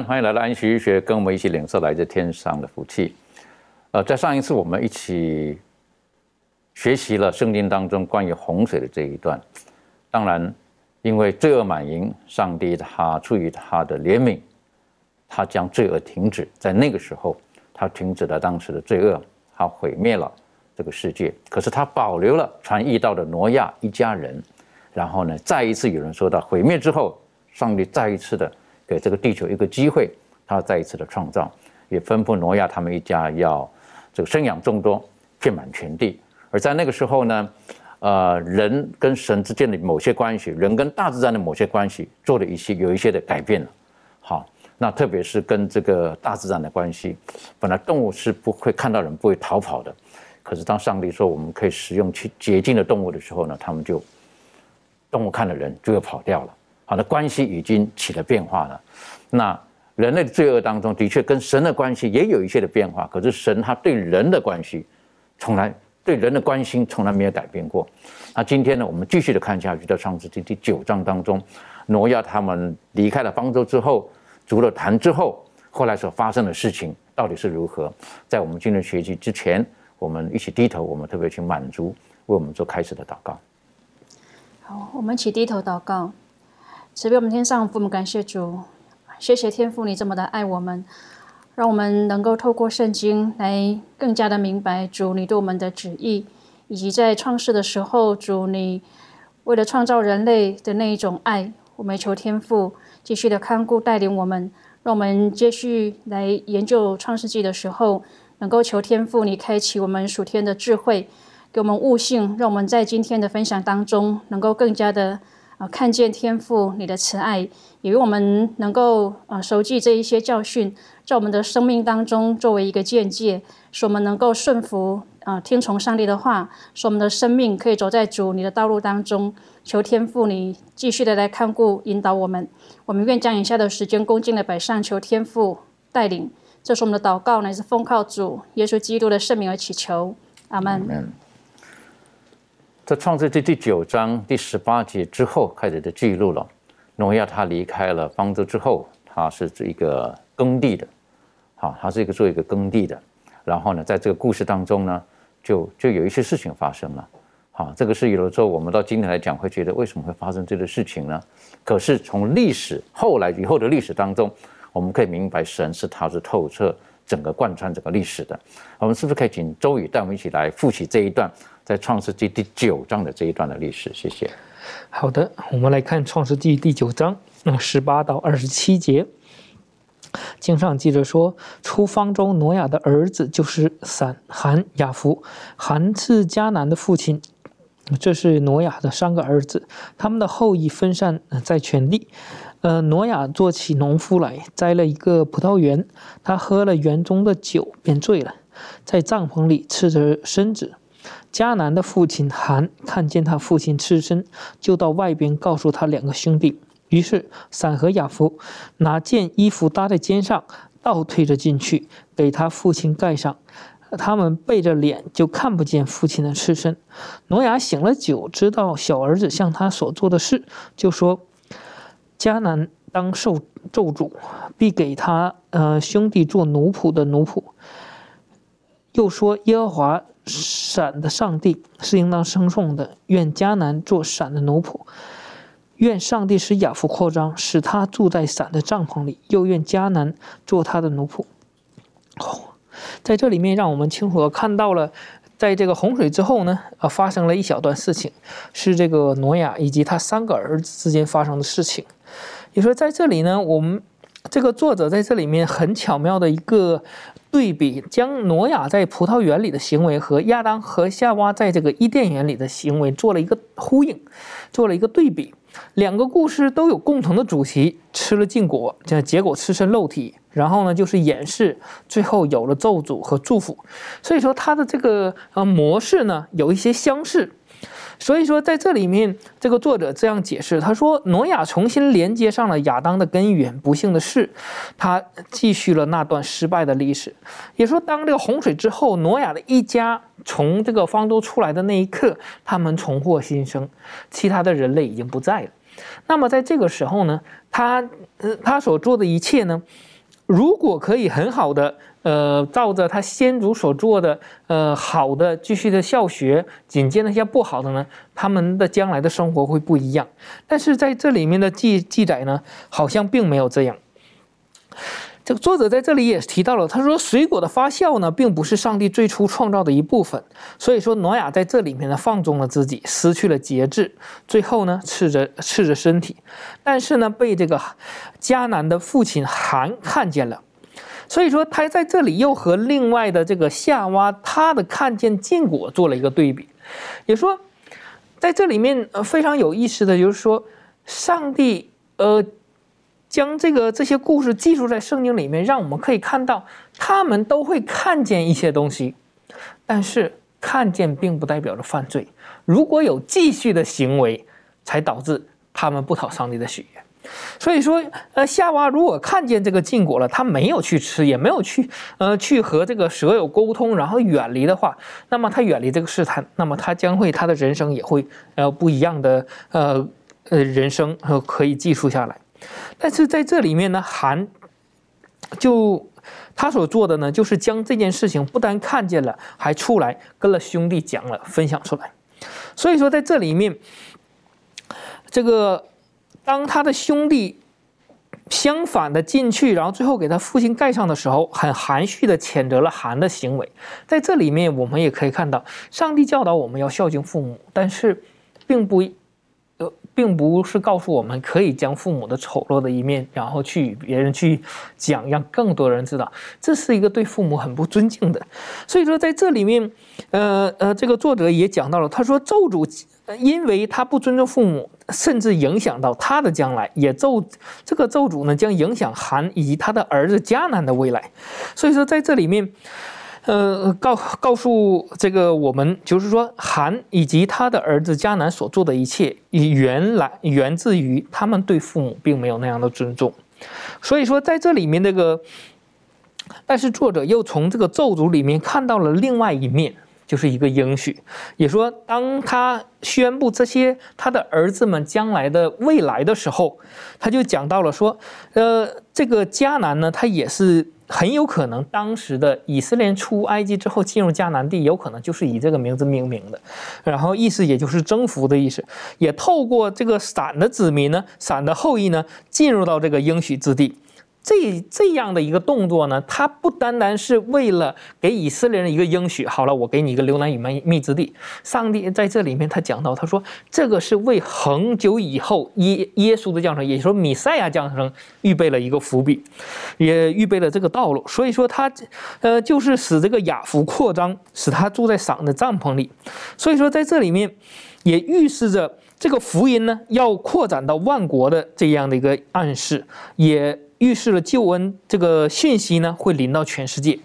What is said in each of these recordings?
欢迎来到安息医学，跟我们一起领受来自天上的福气。呃，在上一次我们一起学习了圣经当中关于洪水的这一段。当然，因为罪恶满盈，上帝他出于他的怜悯，他将罪恶停止。在那个时候，他停止了当时的罪恶，他毁灭了这个世界。可是他保留了传义道的挪亚一家人。然后呢，再一次有人说到毁灭之后，上帝再一次的给这个地球一个机会，他再一次的创造，也吩咐挪亚他们一家要这个生养众多，遍满全地。而在那个时候呢，呃，人跟神之间的某些关系，人跟大自然的某些关系，做了一些有一些的改变了。好，那特别是跟这个大自然的关系，本来动物是不会看到人不会逃跑的，可是当上帝说我们可以使用去洁净的动物的时候呢，他们就动物看了人就要跑掉了。好的关系已经起了变化了。那人类的罪恶当中，的确跟神的关系也有一些的变化。可是神他对人的关系，从来对人的关心从来没有改变过。那今天呢，我们继续的看下去，在创世纪第九章当中，挪亚他们离开了方舟之后，筑了坛之后，后来所发生的事情到底是如何？在我们今天学习之前，我们一起低头，我们特别去满足，为我们做开始的祷告。好，我们起低头祷告。慈悲我们天上父母，感谢主，谢谢天父你这么的爱我们，让我们能够透过圣经来更加的明白主你对我们的旨意，以及在创世的时候，主你为了创造人类的那一种爱，我们求天父继续的看顾带领我们，让我们继续来研究创世纪的时候，能够求天父你开启我们属天的智慧。给我们悟性，让我们在今天的分享当中，能够更加的啊看见天父你的慈爱，也为我们能够啊熟记这一些教训，在我们的生命当中作为一个见解，使我们能够顺服啊听从上帝的话，使我们的生命可以走在主你的道路当中。求天父你继续的来看顾引导我们，我们愿将以下的时间恭敬的摆上，求天父带领。这是我们的祷告，乃是奉靠主耶稣基督的圣名而祈求，阿门。在创世纪第九章第十八节之后开始的记录了，挪亚他离开了方舟之后，他是一个耕地的，好，他是一个做一个耕地的。然后呢，在这个故事当中呢，就就有一些事情发生了，好，这个是有的时候我们到今天来讲会觉得为什么会发生这个事情呢？可是从历史后来以后的历史当中，我们可以明白神是他是透彻整个贯穿整个历史的。我们是不是可以请周宇带我们一起来复习这一段？在创世纪第九章的这一段的历史，谢谢。好的，我们来看创世纪第九章，那十八到二十七节。经上记着说，出方舟挪亚的儿子就是散、含、雅弗。含是迦南的父亲，这是挪亚的三个儿子，他们的后裔分散在全地。呃，挪亚做起农夫来，栽了一个葡萄园，他喝了园中的酒，便醉了，在帐篷里赤着身子。迦南的父亲韩看见他父亲赤身，就到外边告诉他两个兄弟。于是散和雅夫拿件衣服搭在肩上，倒退着进去，给他父亲盖上。他们背着脸，就看不见父亲的赤身。挪亚醒了酒，知道小儿子向他所做的事，就说：“迦南当受咒诅，必给他呃兄弟做奴仆的奴仆。”又说：“耶和华。”闪的上帝是应当称颂的，愿迦南做闪的奴仆。愿上帝使亚夫扩张，使他住在伞的帐篷里；又愿迦南做他的奴仆。哦，在这里面，让我们清楚的看到了，在这个洪水之后呢，呃，发生了一小段事情，是这个挪亚以及他三个儿子之间发生的事情。也说在这里呢，我们这个作者在这里面很巧妙的一个。对比将挪亚在葡萄园里的行为和亚当和夏娃在这个伊甸园里的行为做了一个呼应，做了一个对比。两个故事都有共同的主题：吃了禁果，这结果吃身肉体，然后呢就是演示，最后有了咒诅和祝福。所以说它的这个呃模式呢有一些相似。所以说，在这里面，这个作者这样解释，他说，挪亚重新连接上了亚当的根源。不幸的是，他继续了那段失败的历史。也说，当这个洪水之后，挪亚的一家从这个方舟出来的那一刻，他们重获新生，其他的人类已经不在了。那么，在这个时候呢，他呃，他所做的一切呢，如果可以很好的。呃，照着他先祖所做的，呃，好的继续的效学，紧接那些不好的呢，他们的将来的生活会不一样。但是在这里面的记记载呢，好像并没有这样。这个作者在这里也提到了，他说水果的发酵呢，并不是上帝最初创造的一部分。所以说，挪亚在这里面呢，放纵了自己，失去了节制，最后呢，赤着赤着身体。但是呢，被这个迦南的父亲韩看见了。所以说，他在这里又和另外的这个夏娃，他的看见禁果做了一个对比，也说，在这里面非常有意思的就是说，上帝呃将这个这些故事记述在圣经里面，让我们可以看到，他们都会看见一些东西，但是看见并不代表着犯罪，如果有继续的行为，才导致他们不讨上帝的喜悦。所以说，呃，夏娃如果看见这个禁果了，他没有去吃，也没有去，呃，去和这个蛇有沟通，然后远离的话，那么他远离这个试探，那么他将会他的人生也会，呃，不一样的，呃，呃，人生呃可以记述下来。但是在这里面呢，韩就他所做的呢，就是将这件事情不单看见了，还出来跟了兄弟讲了，分享出来。所以说，在这里面，这个。当他的兄弟相反的进去，然后最后给他父亲盖上的时候，很含蓄的谴责了韩的行为。在这里面，我们也可以看到，上帝教导我们要孝敬父母，但是，并不，并不是告诉我们可以将父母的丑陋的一面，然后去与别人去讲，让更多人知道，这是一个对父母很不尊敬的。所以说，在这里面，呃呃，这个作者也讲到了，他说咒诅。因为他不尊重父母，甚至影响到他的将来，也咒这个咒诅呢，将影响韩以及他的儿子迦南的未来。所以说，在这里面，呃，告告诉这个我们，就是说，韩以及他的儿子迦南所做的一切，原来源自于他们对父母并没有那样的尊重。所以说，在这里面那个，但是作者又从这个咒诅里面看到了另外一面。就是一个应许，也说当他宣布这些他的儿子们将来的未来的时候，他就讲到了说，呃，这个迦南呢，他也是很有可能当时的以色列出埃及之后进入迦南地，有可能就是以这个名字命名的，然后意思也就是征服的意思，也透过这个闪的子民呢，闪的后裔呢，进入到这个应许之地。这这样的一个动作呢，它不单单是为了给以色列人一个应许，好了，我给你一个流难与密密之地。上帝在这里面他讲到，他说这个是为很久以后耶耶稣的降生，也就是说米赛亚降生预备了一个伏笔，也预备了这个道路。所以说他，呃，就是使这个亚福扩张，使他住在赏的帐篷里。所以说在这里面，也预示着这个福音呢要扩展到万国的这样的一个暗示，也。预示了救恩这个讯息呢，会临到全世界。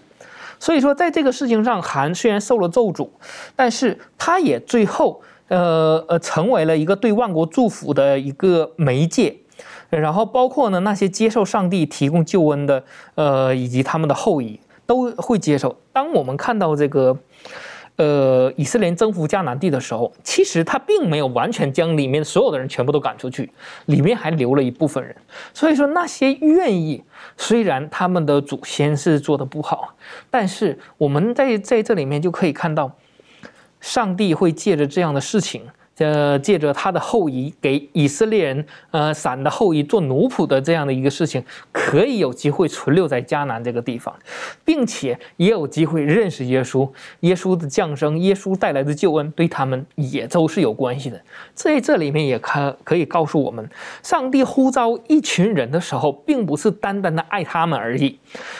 所以说，在这个事情上，韩虽然受了咒诅，但是他也最后，呃呃，成为了一个对万国祝福的一个媒介。然后，包括呢那些接受上帝提供救恩的，呃，以及他们的后裔都会接受。当我们看到这个。呃，以色列征服迦南地的时候，其实他并没有完全将里面所有的人全部都赶出去，里面还留了一部分人。所以说，那些愿意，虽然他们的祖先是做的不好，但是我们在在这里面就可以看到，上帝会借着这样的事情，呃，借着他的后裔给以色列人，呃，散的后裔做奴仆的这样的一个事情，可以有机会存留在迦南这个地方，并且也有机会认识耶稣。耶稣的降生，耶稣带来的救恩，对他们也都是有关系的。在这里面也可可以告诉我们，上帝呼召一群人的时候，并不是单单的爱他们而已，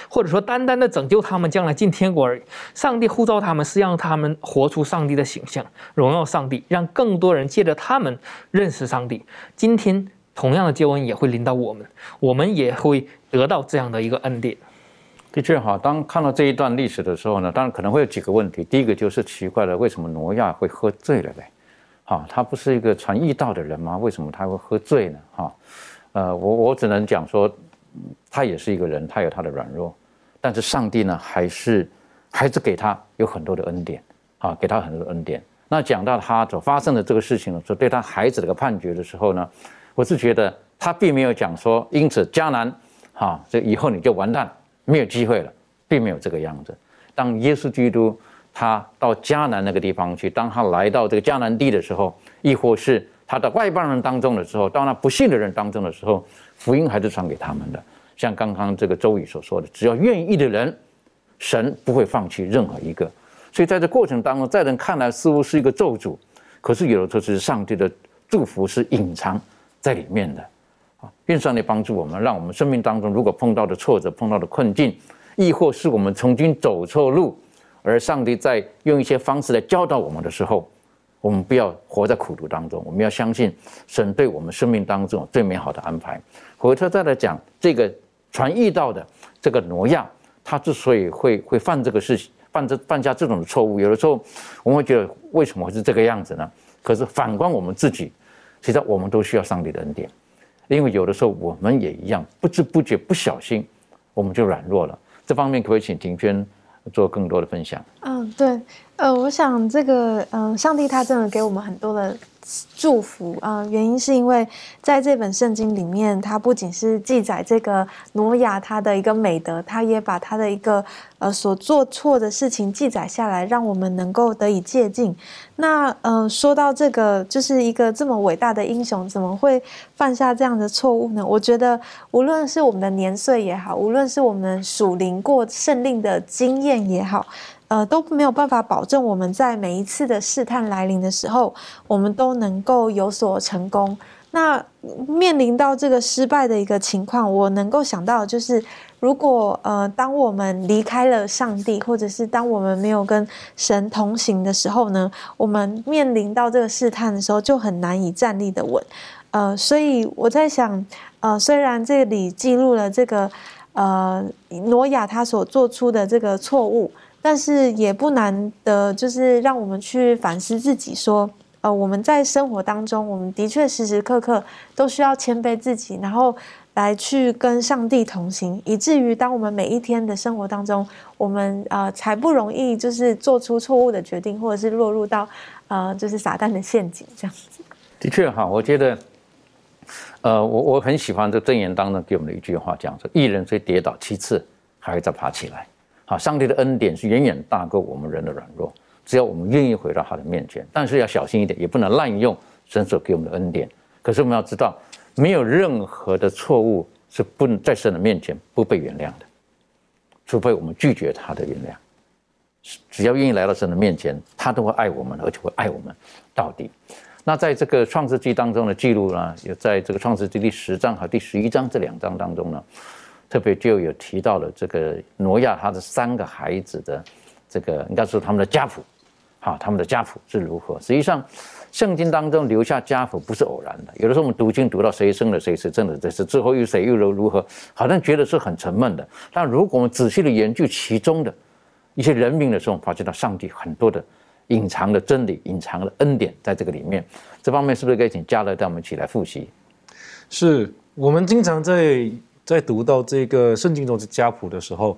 或者说单单的拯救他们将来进天国而已。上帝呼召他们是让他们活出上帝的形象，荣耀上帝，让更多。多人借着他们认识上帝，今天同样的救恩也会临到我们，我们也会得到这样的一个恩典。的确哈，当看到这一段历史的时候呢，当然可能会有几个问题。第一个就是奇怪了，为什么挪亚会喝醉了嘞？哈，他不是一个传义道的人吗？为什么他会喝醉呢？哈，呃，我我只能讲说，他也是一个人，他有他的软弱，但是上帝呢，还是还是给他有很多的恩典，啊，给他很多的恩典。那讲到他所发生的这个事情的时候，对他孩子的个判决的时候呢，我是觉得他并没有讲说，因此迦南，哈，这以后你就完蛋，没有机会了，并没有这个样子。当耶稣基督他到迦南那个地方去，当他来到这个迦南地的时候，亦或是他的外邦人当中的时候，到那不信的人当中的时候，福音还是传给他们的。像刚刚这个周宇所说的，只要愿意的人，神不会放弃任何一个。所以在这过程当中，在人看来似乎是一个咒诅，可是有的时候是上帝的祝福是隐藏在里面的。啊，愿上帝帮助我们，让我们生命当中如果碰到的挫折、碰到的困境，亦或是我们曾经走错路，而上帝在用一些方式来教导我们的时候，我们不要活在苦读当中，我们要相信神对我们生命当中最美好的安排。回头再来讲这个传译到的这个挪亚，他之所以会会犯这个事情。犯这犯下这种的错误，有的时候我们会觉得为什么会是这个样子呢？可是反观我们自己，其实我们都需要上帝的恩典，因为有的时候我们也一样，不知不觉不小心我们就软弱了。这方面可不可以请庭轩做更多的分享？嗯，对，呃，我想这个，嗯，上帝他真的给我们很多的。祝福啊！原因是因为在这本圣经里面，它不仅是记载这个挪亚他的一个美德，他也把他的一个呃所做错的事情记载下来，让我们能够得以借鉴。那嗯，说到这个，就是一个这么伟大的英雄，怎么会犯下这样的错误呢？我觉得，无论是我们的年岁也好，无论是我们属灵过圣令的经验也好。呃，都没有办法保证我们在每一次的试探来临的时候，我们都能够有所成功。那面临到这个失败的一个情况，我能够想到就是，如果呃，当我们离开了上帝，或者是当我们没有跟神同行的时候呢，我们面临到这个试探的时候，就很难以站立的稳。呃，所以我在想，呃，虽然这里记录了这个呃挪亚他所做出的这个错误。但是也不难的，就是让我们去反思自己，说，呃，我们在生活当中，我们的确时时刻刻都需要谦卑自己，然后来去跟上帝同行，以至于当我们每一天的生活当中，我们呃才不容易就是做出错误的决定，或者是落入到呃就是撒旦的陷阱这样子。的确哈，我觉得，呃，我我很喜欢这箴言当中给我们的一句话，讲说：“一人虽跌倒七次，还会再爬起来。”好，上帝的恩典是远远大过我们人的软弱，只要我们愿意回到他的面前，但是要小心一点，也不能滥用神所给我们的恩典。可是我们要知道，没有任何的错误是不能在神的面前不被原谅的，除非我们拒绝他的原谅。只要愿意来到神的面前，他都会爱我们，而且会爱我们到底。那在这个创世纪当中的记录呢，也在这个创世纪第十章和第十一章这两章当中呢。特别就有提到了这个挪亚他的三个孩子的这个应该说他们的家谱，好，他们的家谱是如何？实际上，圣经当中留下家谱不是偶然的。有的时候我们读经读到谁生了谁是真的，这是之后又谁又如如何，好像觉得是很沉闷的。但如果我们仔细的研究其中的一些人名的时候，发现到上帝很多的隐藏的真理、隐藏的恩典在这个里面。这方面是不是可以请嘉乐带我们一起来复习？是我们经常在。在读到这个圣经中的家谱的时候，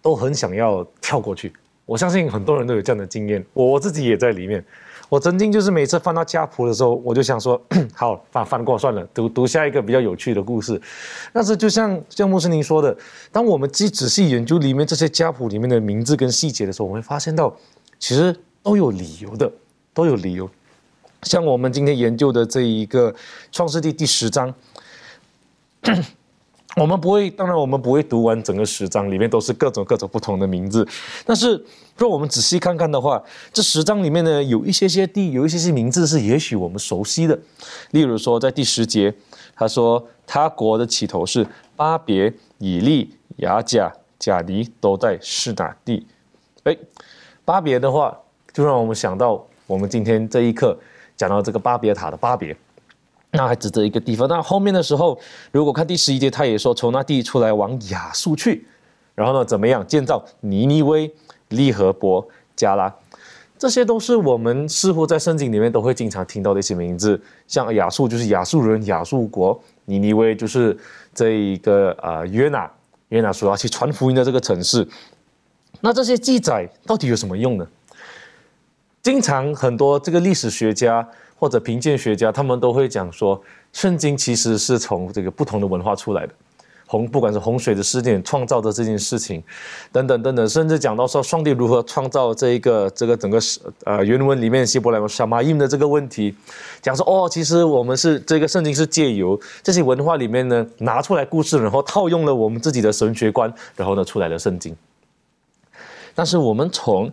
都很想要跳过去。我相信很多人都有这样的经验，我自己也在里面。我曾经就是每次翻到家谱的时候，我就想说，好翻翻过算了，读读下一个比较有趣的故事。但是就像像穆斯林说的，当我们既仔细研究里面这些家谱里面的名字跟细节的时候，我们会发现到，其实都有理由的，都有理由。像我们今天研究的这一个创世纪第十章。我们不会，当然我们不会读完整个十章，里面都是各种各种不同的名字。但是，若我们仔细看看的话，这十章里面呢，有一些些地，有一些些名字是也许我们熟悉的。例如说，在第十节，他说他国的起头是巴别、以利、雅甲、贾尼，都在示哪地。哎，巴别的话，就让我们想到我们今天这一课讲到这个巴别塔的巴别。那还指着一个地方。那后面的时候，如果看第十一节，他也说从那地出来往亚述去，然后呢，怎么样建造尼尼微、利和伯、加拉，这些都是我们似乎在圣经里面都会经常听到的一些名字。像亚述就是亚述人、亚述国，尼尼微就是这一个呃约拿，约拿说要去传福音的这个城市。那这些记载到底有什么用呢？经常很多这个历史学家。或者贫贱学家，他们都会讲说，圣经其实是从这个不同的文化出来的，洪不管是洪水的事件创造的这件事情，等等等等，甚至讲到说上帝如何创造这一个这个整个呃原文里面希伯来文沙马印的这个问题，讲说哦，其实我们是这个圣经是借由这些文化里面呢拿出来故事，然后套用了我们自己的神学观，然后呢出来了圣经。但是我们从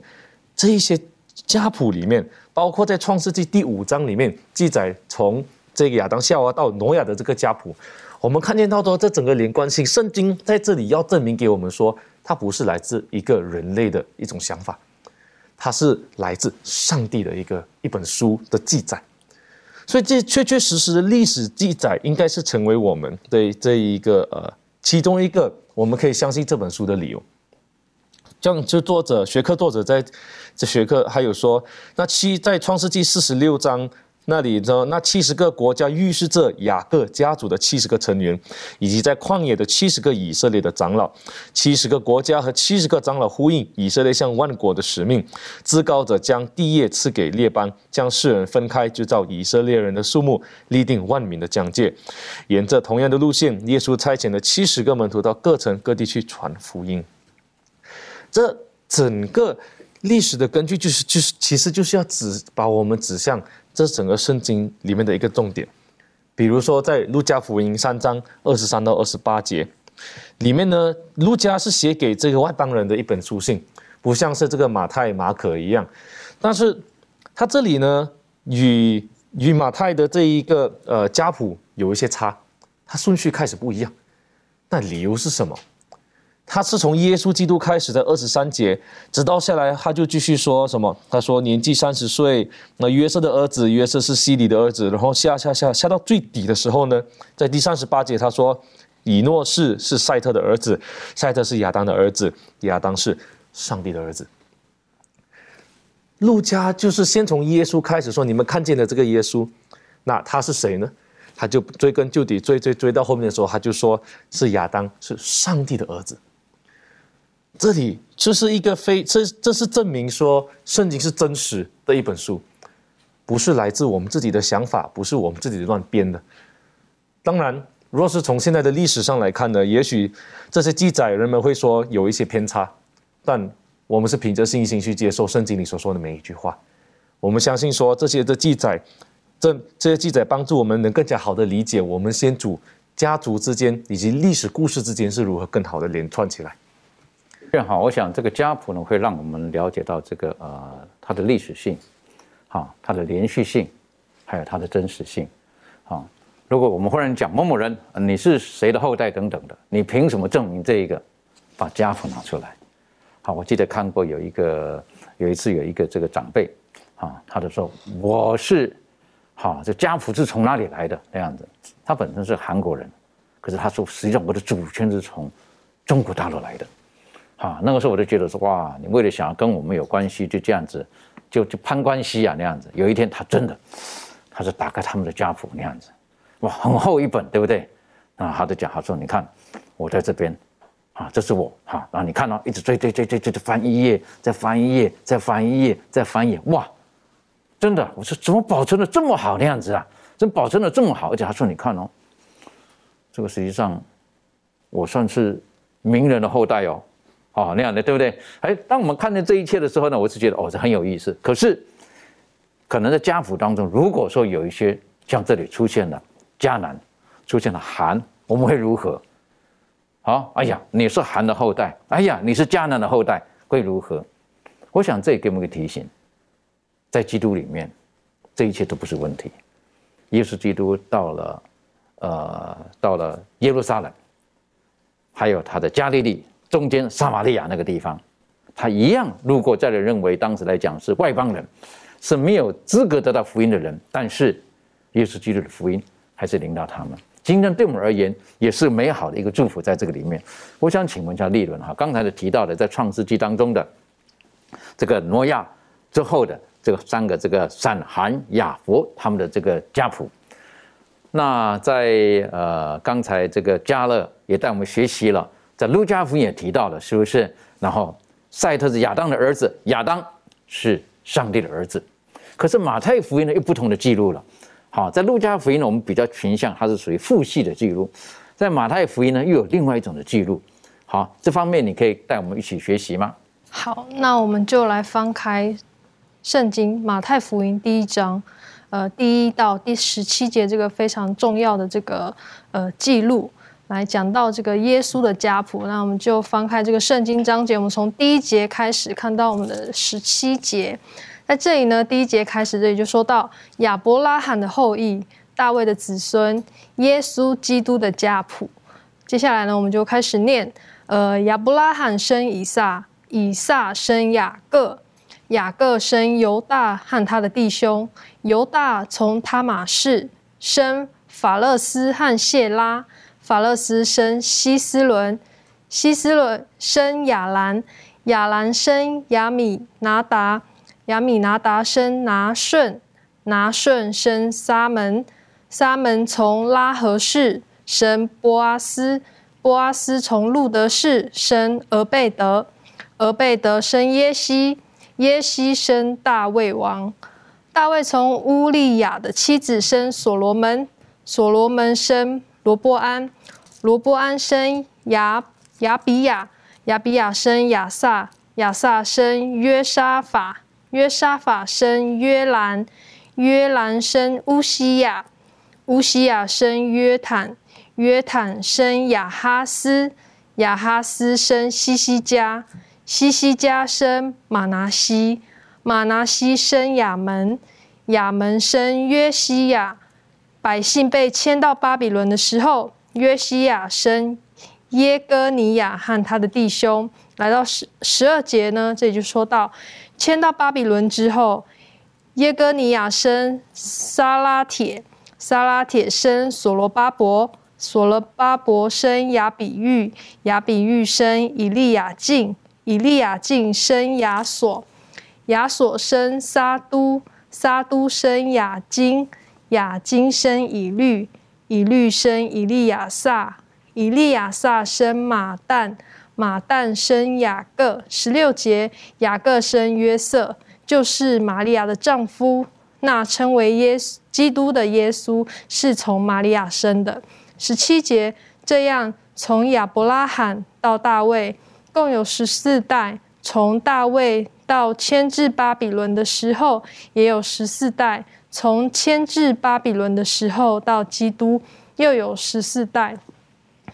这一些家谱里面。包括在创世纪第五章里面记载，从这个亚当夏娃到挪亚的这个家谱，我们看见到说这整个连贯性，圣经在这里要证明给我们说，它不是来自一个人类的一种想法，它是来自上帝的一个一本书的记载，所以这确确实实的历史记载，应该是成为我们的这一个呃其中一个我们可以相信这本书的理由。这样，就作者学科作者在这学科还有说，那七在创世纪四十六章那里呢，那七十个国家预示着雅各家族的七十个成员，以及在旷野的七十个以色列的长老，七十个国家和七十个长老呼应以色列向万国的使命，至高者将地业赐给列邦，将世人分开，就照以色列人的数目立定万民的疆界，沿着同样的路线，耶稣差遣了七十个门徒到各城各地去传福音。这整个历史的根据就是就是，其实就是要指把我们指向这整个圣经里面的一个重点。比如说，在路加福音三章二十三到二十八节里面呢，路加是写给这个外邦人的一本书信，不像是这个马太、马可一样。但是他这里呢，与与马太的这一个呃家谱有一些差，它顺序开始不一样。那理由是什么？他是从耶稣基督开始的二十三节，直到下来，他就继续说什么？他说年纪三十岁，那约瑟的儿子，约瑟是西里的儿子。然后下下下下到最底的时候呢，在第三十八节，他说以诺士是赛特的儿子，赛特是亚当的儿子，亚当是上帝的儿子。路加就是先从耶稣开始说，你们看见的这个耶稣，那他是谁呢？他就追根究底，追追追到后面的时候，他就说是亚当是上帝的儿子。这里这是一个非这这是证明说圣经是真实的一本书，不是来自我们自己的想法，不是我们自己乱编的。当然，若是从现在的历史上来看呢，也许这些记载人们会说有一些偏差，但我们是凭着信心去接受圣经里所说的每一句话。我们相信说这些的记载，这这些记载帮助我们能更加好的理解我们先祖家族之间以及历史故事之间是如何更好的连串起来。正好，我想这个家谱呢，会让我们了解到这个呃它的历史性，好，它的连续性，还有它的真实性，好。如果我们忽然讲某某人，你是谁的后代等等的，你凭什么证明这一个？把家谱拿出来。好，我记得看过有一个有一次有一个这个长辈，啊，他就说我是，好，这家谱是从哪里来的那样子？他本身是韩国人，可是他说实际上我的祖先是从中国大陆来的。啊，那个时候我就觉得说，哇，你为了想要跟我们有关系，就这样子，就就攀关系啊那样子。有一天他真的，他是打开他们的家谱那样子，哇，很厚一本，对不对？啊，他就讲，他说，你看，我在这边，啊，这是我，哈，然后你看到一直追追追追追翻一页，再翻一页，再翻一页，再翻页，哇，真的，我说怎么保存的这么好那样子啊？怎么保存的这么好，而且他说，你看哦，这个实际上我算是名人的后代哦。哦，那样的对不对？哎，当我们看见这一切的时候呢，我是觉得哦，这很有意思。可是，可能在家谱当中，如果说有一些像这里出现了迦南，出现了韩，我们会如何？好，哎呀，你是韩的后代，哎呀，你是迦南的后代，会如何？我想这也给我们一个提醒，在基督里面，这一切都不是问题。耶稣基督到了，呃，到了耶路撒冷，还有他的加利利中间撒玛利亚那个地方，他一样路过，在人认为当时来讲是外邦人。是没有资格得到福音的人，但是耶稣基督的福音还是领到他们。今天对我们而言也是美好的一个祝福，在这个里面，我想请问一下利伦哈，刚才的提到的在创世纪当中的这个挪亚之后的这个三个这个闪、含、雅佛他们的这个家谱，那在呃刚才这个加勒也带我们学习了，在路加福音也提到了，是不是？然后赛特是亚当的儿子，亚当是上帝的儿子。可是马太福音呢又不同的记录了，好，在路加福音呢我们比较倾向它是属于父系的记录，在马太福音呢又有另外一种的记录，好，这方面你可以带我们一起学习吗？好，那我们就来翻开圣经马太福音第一章，呃，第一到第十七节这个非常重要的这个呃记录，来讲到这个耶稣的家谱，那我们就翻开这个圣经章节，我们从第一节开始看到我们的十七节。在这里呢，第一节开始，这里就说到亚伯拉罕的后裔、大卫的子孙、耶稣基督的家谱。接下来呢，我们就开始念：呃，亚伯拉罕生以撒，以撒生雅各，雅各生犹大和他的弟兄，犹大从他马氏生法勒斯和谢拉，法勒斯生希斯伦，希斯伦生亚兰，亚兰生亚米拿达。亚米拿达生拿顺，拿顺生沙门，沙门从拉合氏生波阿斯，波阿斯从路德氏生俄贝德，俄贝德生耶西，耶西生大卫王，大卫从乌利亚的妻子生所罗门，所罗门生罗波安，罗波安生亚亚比亚，亚比亚生亚萨，亚萨生约沙法。约沙法生约兰，约兰生乌西亚，乌西亚生约坦，约坦生亚哈斯，亚哈斯生西西加，西西加生马拿西，马拿西生亚门，亚门生约西亚。百姓被迁到巴比伦的时候，约西亚生耶哥尼亚和他的弟兄。来到十十二节呢，这里就说到。迁到巴比伦之后，耶哥尼亚生沙拉铁，沙拉铁生所罗巴伯，所罗巴伯生亚比玉，亚比玉生以利亚敬，以利亚敬生亚索，亚索生沙都，沙都生亚金，亚金生以律，以律生以利亚撒，以利亚撒生马旦。马旦生雅各，十六节，雅各生约瑟，就是玛利亚的丈夫。那称为耶基督的耶稣，是从玛利亚生的。十七节，这样从亚伯拉罕到大卫，共有十四代；从大卫到迁至巴比伦的时候，也有十四代；从迁至巴比伦的时候到基督，又有十四代。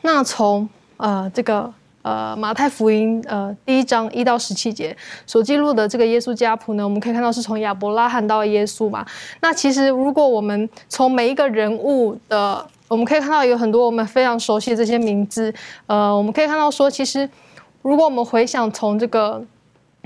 那从呃这个。呃，马太福音呃第一章一到十七节所记录的这个耶稣家谱呢，我们可以看到是从亚伯拉罕到耶稣嘛。那其实如果我们从每一个人物的，我们可以看到有很多我们非常熟悉的这些名字。呃，我们可以看到说，其实如果我们回想从这个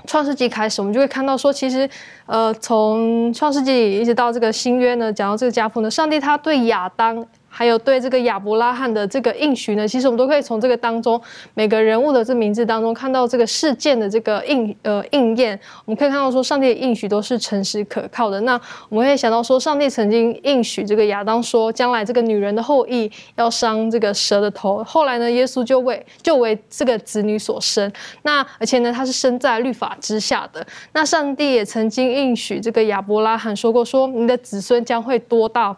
创世纪开始，我们就会看到说，其实呃从创世纪一直到这个新约呢，讲到这个家谱呢，上帝他对亚当。还有对这个亚伯拉罕的这个应许呢，其实我们都可以从这个当中每个人物的这名字当中看到这个事件的这个应呃应验。我们可以看到说，上帝的应许都是诚实可靠的。那我们会想到说，上帝曾经应许这个亚当说，将来这个女人的后裔要伤这个蛇的头。后来呢，耶稣就为就为这个子女所生。那而且呢，他是生在律法之下的。那上帝也曾经应许这个亚伯拉罕说过，说你的子孙将会多到。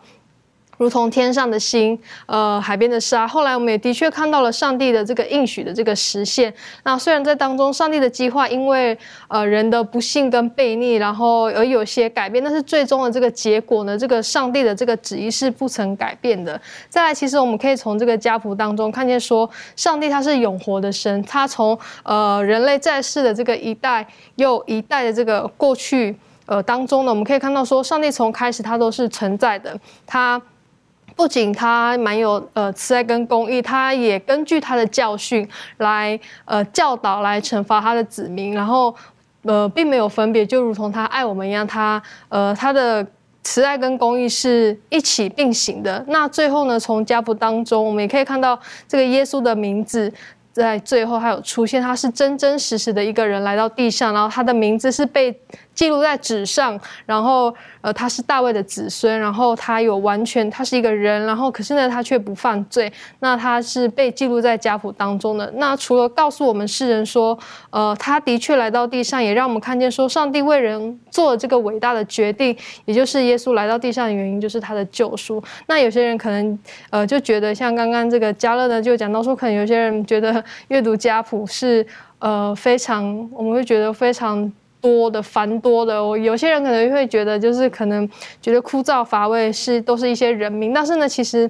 如同天上的星，呃，海边的沙。后来我们也的确看到了上帝的这个应许的这个实现。那虽然在当中，上帝的计划因为呃人的不幸跟悖逆，然后而有些改变，但是最终的这个结果呢，这个上帝的这个旨意是不曾改变的。再来，其实我们可以从这个家谱当中看见，说上帝他是永活的神，他从呃人类在世的这个一代又一代的这个过去呃当中呢，我们可以看到说，上帝从开始他都是存在的，他。不仅他蛮有呃慈爱跟公义，他也根据他的教训来呃教导、来惩罚他的子民，然后呃并没有分别，就如同他爱我们一样，他呃他的慈爱跟公益是一起并行的。那最后呢，从家谱当中，我们也可以看到这个耶稣的名字。在最后，还有出现，他是真真实实的一个人来到地上，然后他的名字是被记录在纸上，然后呃，他是大卫的子孙，然后他有完全，他是一个人，然后可是呢，他却不犯罪，那他是被记录在家谱当中的。那除了告诉我们世人说，呃，他的确来到地上，也让我们看见说，上帝为人做了这个伟大的决定，也就是耶稣来到地上的原因，就是他的救赎。那有些人可能呃就觉得，像刚刚这个加勒呢，就讲到说，可能有些人觉得。阅读家谱是呃非常，我们会觉得非常多的繁多的。有些人可能会觉得就是可能觉得枯燥乏味，是都是一些人名。但是呢，其实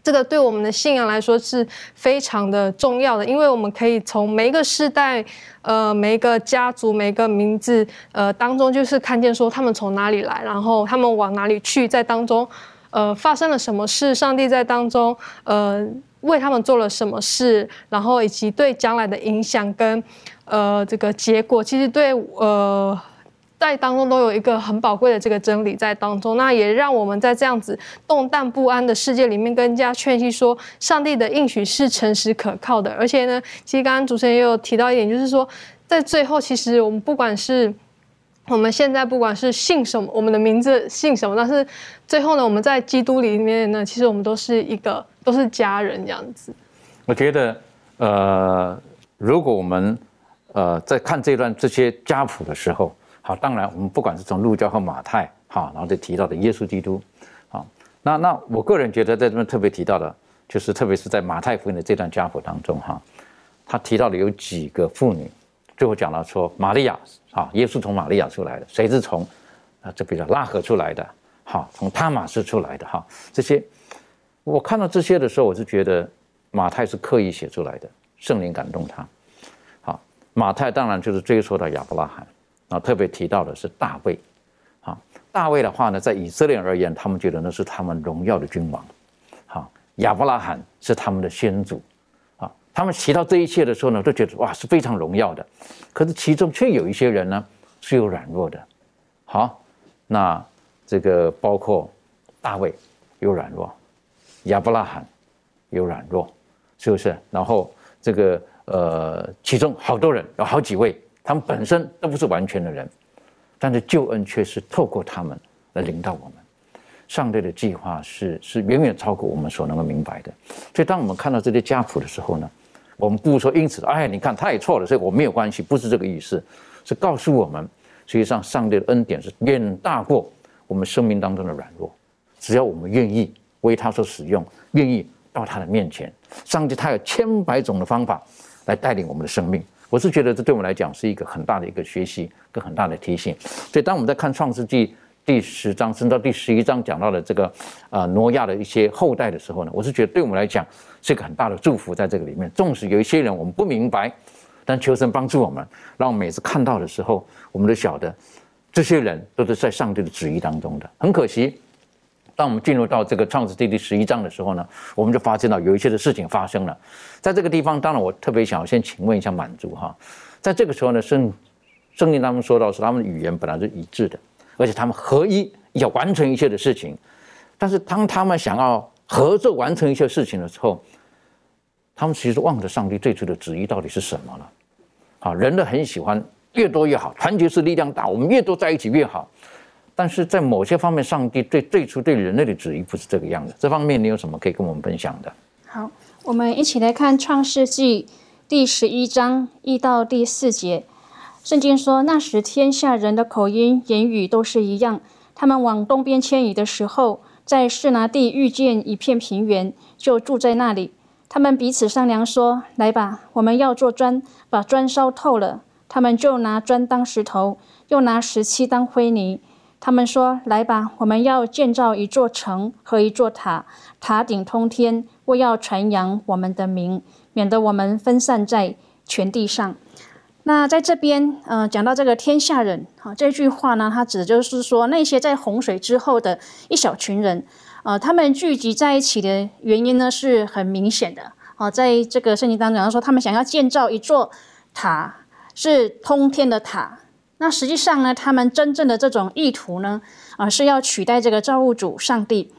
这个对我们的信仰来说是非常的重要的，因为我们可以从每一个世代、呃每一个家族、每一个名字呃当中，就是看见说他们从哪里来，然后他们往哪里去，在当中呃发生了什么事，上帝在当中呃。为他们做了什么事，然后以及对将来的影响跟呃这个结果，其实对呃在当中都有一个很宝贵的这个真理在当中。那也让我们在这样子动荡不安的世界里面，更加确信说，上帝的应许是诚实可靠的。而且呢，其实刚刚主持人也有提到一点，就是说在最后，其实我们不管是我们现在不管是姓什么，我们的名字姓什么，但是最后呢，我们在基督里面呢，其实我们都是一个。都是家人这样子。我觉得，呃，如果我们呃在看这段这些家谱的时候，好，当然我们不管是从路加和马太，好，然后就提到的耶稣基督，好，那那我个人觉得在这边特别提到的，就是特别是在马太福音的这段家谱当中，哈，他提到的有几个妇女，最后讲到说玛利亚，啊，耶稣从玛利亚出来的，谁是从啊这比较拉合出来的，好，从他马斯出来的，哈，这些。我看到这些的时候，我是觉得马太是刻意写出来的，圣灵感动他。好，马太当然就是追溯到亚伯拉罕，啊，特别提到的是大卫。好，大卫的话呢，在以色列而言，他们觉得那是他们荣耀的君王。好，亚伯拉罕是他们的先祖。啊，他们提到这一切的时候呢，都觉得哇是非常荣耀的。可是其中却有一些人呢是有软弱的。好，那这个包括大卫有软弱。亚伯拉罕有软弱，是不是？然后这个呃，其中好多人有好几位，他们本身都不是完全的人，但是救恩却是透过他们来领导我们。上帝的计划是是远远超过我们所能够明白的。所以，当我们看到这些家谱的时候呢，我们不说因此，哎，你看他也错了，所以我没有关系，不是这个意思，是告诉我们，实际上上帝的恩典是远大过我们生命当中的软弱，只要我们愿意。为他所使用，愿意到他的面前，上帝他有千百种的方法来带领我们的生命。我是觉得这对我们来讲是一个很大的一个学习跟很大的提醒。所以当我们在看创世纪第十章甚至到第十一章讲到的这个呃挪亚的一些后代的时候呢，我是觉得对我们来讲是一个很大的祝福在这个里面。纵使有一些人我们不明白，但求神帮助我们，让我们每次看到的时候，我们都晓得这些人都是在上帝的旨意当中的。很可惜。当我们进入到这个创世纪第十一章的时候呢，我们就发现到有一些的事情发生了。在这个地方，当然我特别想要先请问一下满足哈，在这个时候呢，圣圣经当中说到是他们的语言本来是一致的，而且他们合一要完成一切的事情。但是当他们想要合作完成一些事情的时候，他们其实忘了上帝最初的旨意到底是什么了。啊，人的很喜欢越多越好，团结是力量大，我们越多在一起越好。但是在某些方面，上帝对最初对人类的旨意不是这个样子。这方面你有什么可以跟我们分享的？好，我们一起来看创世纪第十一章一到第四节。圣经说：“那时天下人的口音言语都是一样。他们往东边迁移的时候，在示拿地遇见一片平原，就住在那里。他们彼此商量说：“来吧，我们要做砖，把砖烧透了。”他们就拿砖当石头，又拿石漆当灰泥。他们说：“来吧，我们要建造一座城和一座塔，塔顶通天，为要传扬我们的名，免得我们分散在全地上。”那在这边，呃，讲到这个天下人，哈，这句话呢，它指的就是说那些在洪水之后的一小群人，呃，他们聚集在一起的原因呢是很明显的，啊，在这个圣经当中说，他们想要建造一座塔，是通天的塔。那实际上呢，他们真正的这种意图呢，啊，是要取代这个造物主上帝。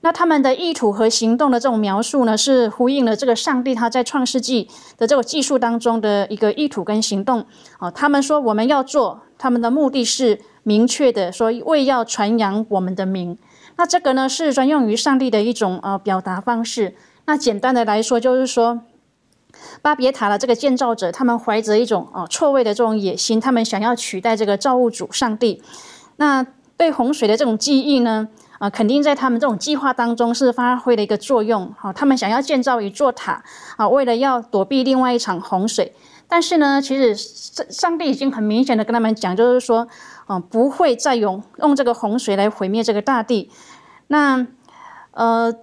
那他们的意图和行动的这种描述呢，是呼应了这个上帝他在创世纪的这个技术当中的一个意图跟行动。啊，他们说我们要做，他们的目的是明确的，说为要传扬我们的名。那这个呢，是专用于上帝的一种呃表达方式。那简单的来说，就是说。巴别塔的这个建造者，他们怀着一种啊错位的这种野心，他们想要取代这个造物主上帝。那对洪水的这种记忆呢，啊，肯定在他们这种计划当中是发挥了一个作用。好，他们想要建造一座塔，啊，为了要躲避另外一场洪水。但是呢，其实上上帝已经很明显的跟他们讲，就是说，嗯，不会再用用这个洪水来毁灭这个大地。那，呃。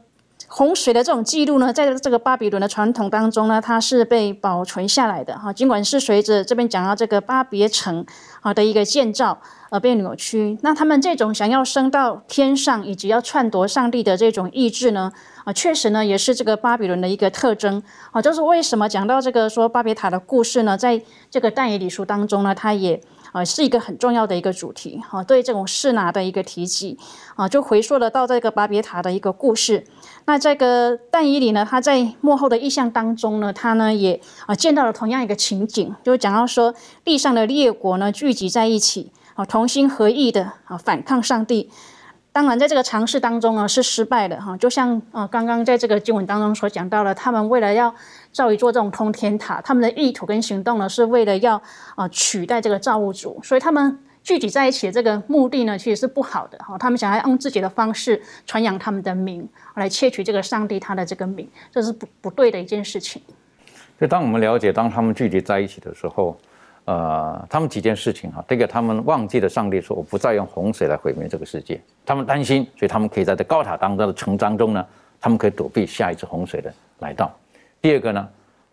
洪水的这种记录呢，在这个巴比伦的传统当中呢，它是被保存下来的哈。尽管是随着这边讲到这个巴别城啊的一个建造而被扭曲，那他们这种想要升到天上以及要篡夺上帝的这种意志呢，啊，确实呢也是这个巴比伦的一个特征啊。就是为什么讲到这个说巴别塔的故事呢，在这个但以理书当中呢，它也。啊，是一个很重要的一个主题哈，对这种示拿的一个提及啊，就回溯了到这个巴别塔的一个故事。那这个但以里呢，他在幕后的意象当中呢，他呢也啊见到了同样一个情景，就是讲到说地上的列国呢聚集在一起啊，同心合意的啊反抗上帝。当然，在这个尝试当中呢，是失败的哈。就像呃，刚刚在这个经文当中所讲到的，他们为了要造一座这种通天塔，他们的意图跟行动呢，是为了要啊取代这个造物主，所以他们聚集在一起的这个目的呢，其实是不好的哈。他们想要用自己的方式传扬他们的名，来窃取这个上帝他的这个名，这是不不对的一件事情。所以当我们了解，当他们聚集在一起的时候。呃，他们几件事情哈，第一个，他们忘记了上帝说我不再用洪水来毁灭这个世界，他们担心，所以他们可以在这高塔当中的城当中呢，他们可以躲避下一次洪水的来到。第二个呢，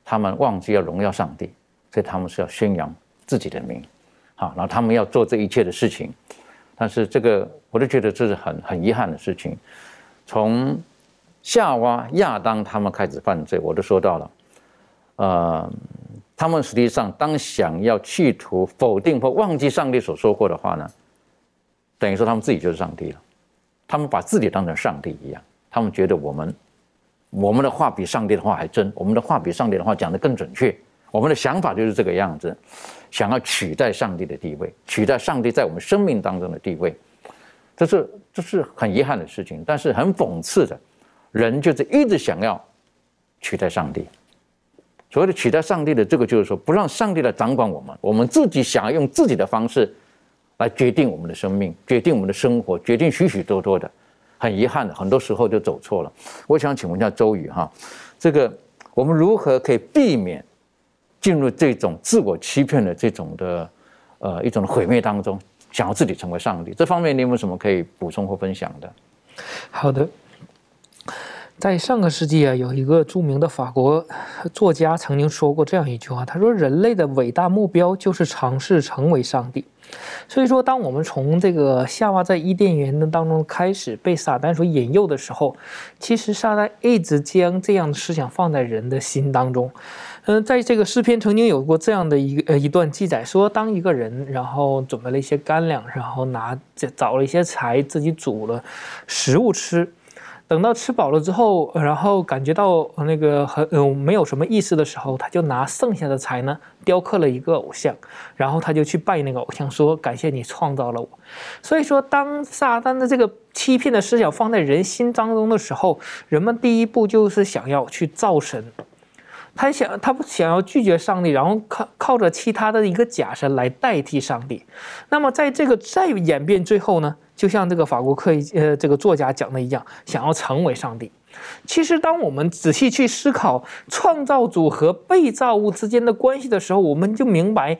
他们忘记要荣耀上帝，所以他们是要宣扬自己的名，好，然后他们要做这一切的事情，但是这个我就觉得这是很很遗憾的事情。从夏娃、亚当他们开始犯罪，我都说到了，呃。他们实际上，当想要企图否定或忘记上帝所说过的话呢，等于说他们自己就是上帝了。他们把自己当成上帝一样，他们觉得我们我们的话比上帝的话还真，我们的话比上帝的话讲得更准确。我们的想法就是这个样子，想要取代上帝的地位，取代上帝在我们生命当中的地位，这是这是很遗憾的事情，但是很讽刺的，人就是一直想要取代上帝。所谓的取代上帝的这个，就是说不让上帝来掌管我们，我们自己想要用自己的方式来决定我们的生命，决定我们的生活，决定许许多多的。很遗憾的，很多时候就走错了。我想请问一下周宇哈，这个我们如何可以避免进入这种自我欺骗的这种的呃一种毁灭当中，想要自己成为上帝？这方面你有没有什么可以补充或分享的？好的。在上个世纪啊，有一个著名的法国作家曾经说过这样一句话，他说：“人类的伟大目标就是尝试成为上帝。”所以说，当我们从这个夏娃在伊甸园的当中开始被撒旦所引诱的时候，其实撒旦一直将这样的思想放在人的心当中。嗯，在这个诗篇曾经有过这样的一个呃一段记载，说当一个人然后准备了一些干粮，然后拿找了一些柴，自己煮了食物吃。等到吃饱了之后，然后感觉到那个很嗯没有什么意思的时候，他就拿剩下的柴呢雕刻了一个偶像，然后他就去拜那个偶像，说感谢你创造了我。所以说，当撒旦的这个欺骗的思想放在人心当中的时候，人们第一步就是想要去造神。他想他不想要拒绝上帝，然后靠靠着其他的一个假神来代替上帝。那么在这个再演变最后呢，就像这个法国科呃这个作家讲的一样，想要成为上帝。其实，当我们仔细去思考创造主和被造物之间的关系的时候，我们就明白，